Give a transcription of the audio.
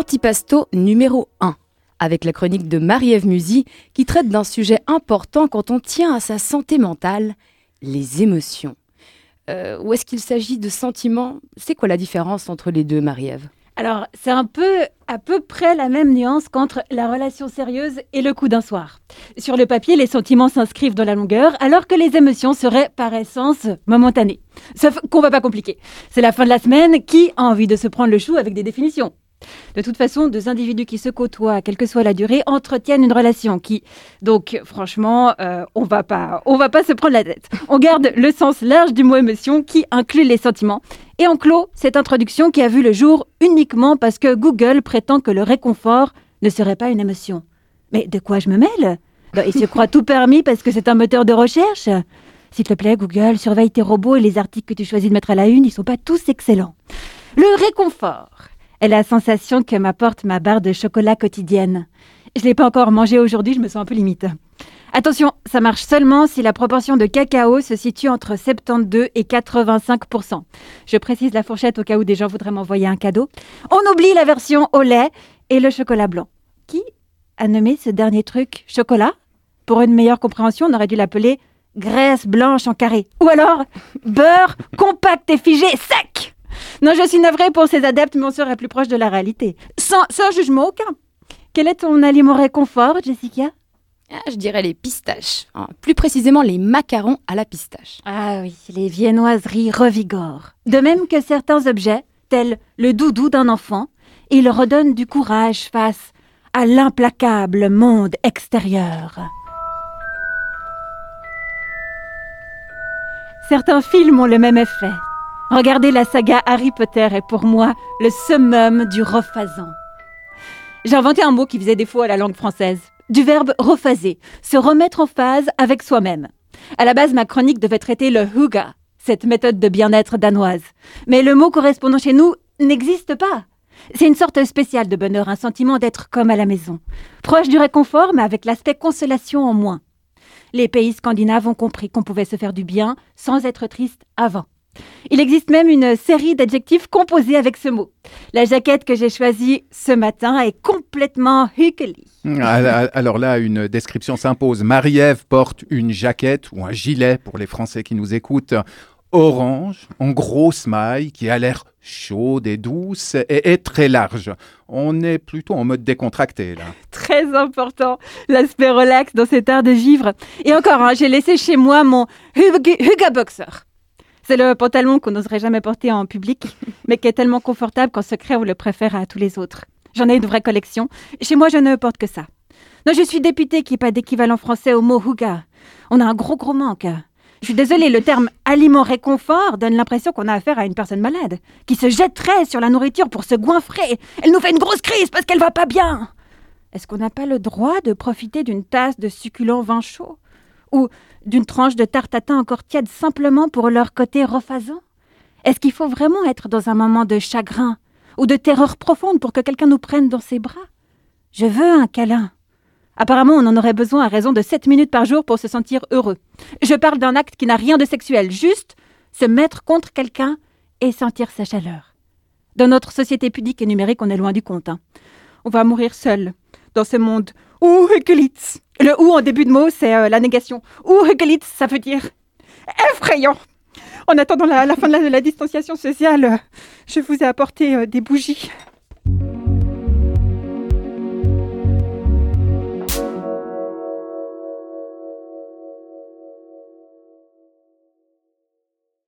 Antipasto numéro 1, avec la chronique de Marie-Ève Musy qui traite d'un sujet important quand on tient à sa santé mentale, les émotions. Euh, ou est-ce qu'il s'agit de sentiments? C'est quoi la différence entre les deux, Marie-Ève? Alors, c'est un peu à peu près la même nuance qu'entre la relation sérieuse et le coup d'un soir. Sur le papier, les sentiments s'inscrivent dans la longueur, alors que les émotions seraient par essence momentanées. Sauf qu'on va pas compliquer. C'est la fin de la semaine, qui a envie de se prendre le chou avec des définitions? De toute façon, deux individus qui se côtoient, quelle que soit la durée, entretiennent une relation qui, donc, franchement, euh, on va pas, on va pas se prendre la tête. On garde le sens large du mot émotion qui inclut les sentiments. Et on clôt cette introduction qui a vu le jour uniquement parce que Google prétend que le réconfort ne serait pas une émotion. Mais de quoi je me mêle? Il se croit tout permis parce que c'est un moteur de recherche. S'il te plaît, Google, surveille tes robots et les articles que tu choisis de mettre à la une, ils sont pas tous excellents. Le réconfort est la sensation que m'apporte ma barre de chocolat quotidienne. Je ne l'ai pas encore mangé aujourd'hui, je me sens un peu limite. Attention, ça marche seulement si la proportion de cacao se situe entre 72 et 85% Je précise la fourchette au cas où des gens voudraient m'envoyer un cadeau. On oublie la version au lait et le chocolat blanc. Qui a nommé ce dernier truc chocolat? Pour une meilleure compréhension, on aurait dû l'appeler graisse blanche en carré. Ou alors beurre compact et figé sec non, je suis navrée pour ces adeptes, mais on serait plus proche de la réalité. Sans, jugement aucun. Quel est ton aliment réconfort, Jessica? Ah, je dirais les pistaches, hein. plus précisément les macarons à la pistache. Ah oui, les viennoiseries revigorent. De même que certains objets, tels le doudou d'un enfant, ils redonnent du courage face à l'implacable monde extérieur. Certains films ont le même effet. Regardez la saga Harry Potter est pour moi le summum du rephasant. J'ai inventé un mot qui faisait défaut à la langue française. Du verbe rephaser, se remettre en phase avec soi-même. À la base, ma chronique devait traiter le huga, cette méthode de bien-être danoise. Mais le mot correspondant chez nous n'existe pas. C'est une sorte spéciale de bonheur, un sentiment d'être comme à la maison. Proche du réconfort, mais avec l'aspect consolation en moins. Les pays scandinaves ont compris qu'on pouvait se faire du bien sans être triste avant. Il existe même une série d'adjectifs composés avec ce mot. La jaquette que j'ai choisie ce matin est complètement huckly. Ah, alors là, une description s'impose. Marie-Ève porte une jaquette ou un gilet pour les Français qui nous écoutent orange, en grosse maille, qui a l'air chaude et douce et est très large. On est plutôt en mode décontracté là. Très important, l'aspect relax dans cet art de vivre. Et encore, hein, j'ai laissé chez moi mon Huga Boxer. C'est le pantalon qu'on n'oserait jamais porter en public, mais qui est tellement confortable qu'en secret, on le préfère à tous les autres. J'en ai une vraie collection. Chez moi, je ne porte que ça. Non, je suis députée qui n'est pas d'équivalent français au mot huga. On a un gros, gros manque. Je suis désolée, le terme aliment réconfort donne l'impression qu'on a affaire à une personne malade, qui se jetterait sur la nourriture pour se goinfrer. Elle nous fait une grosse crise parce qu'elle va pas bien. Est-ce qu'on n'a pas le droit de profiter d'une tasse de succulent vin chaud? Ou d'une tranche de tarte tatin encore tiède simplement pour leur côté refaisant Est-ce qu'il faut vraiment être dans un moment de chagrin ou de terreur profonde pour que quelqu'un nous prenne dans ses bras? Je veux un câlin. Apparemment, on en aurait besoin à raison de 7 minutes par jour pour se sentir heureux. Je parle d'un acte qui n'a rien de sexuel, juste se mettre contre quelqu'un et sentir sa chaleur. Dans notre société pudique et numérique, on est loin du compte. Hein. On va mourir seul dans ce monde ou Le ou en début de mot, c'est euh, la négation. Ou ça veut dire effrayant. En attendant la, fin de la, distanciation sociale, je vous ai apporté euh, des bougies.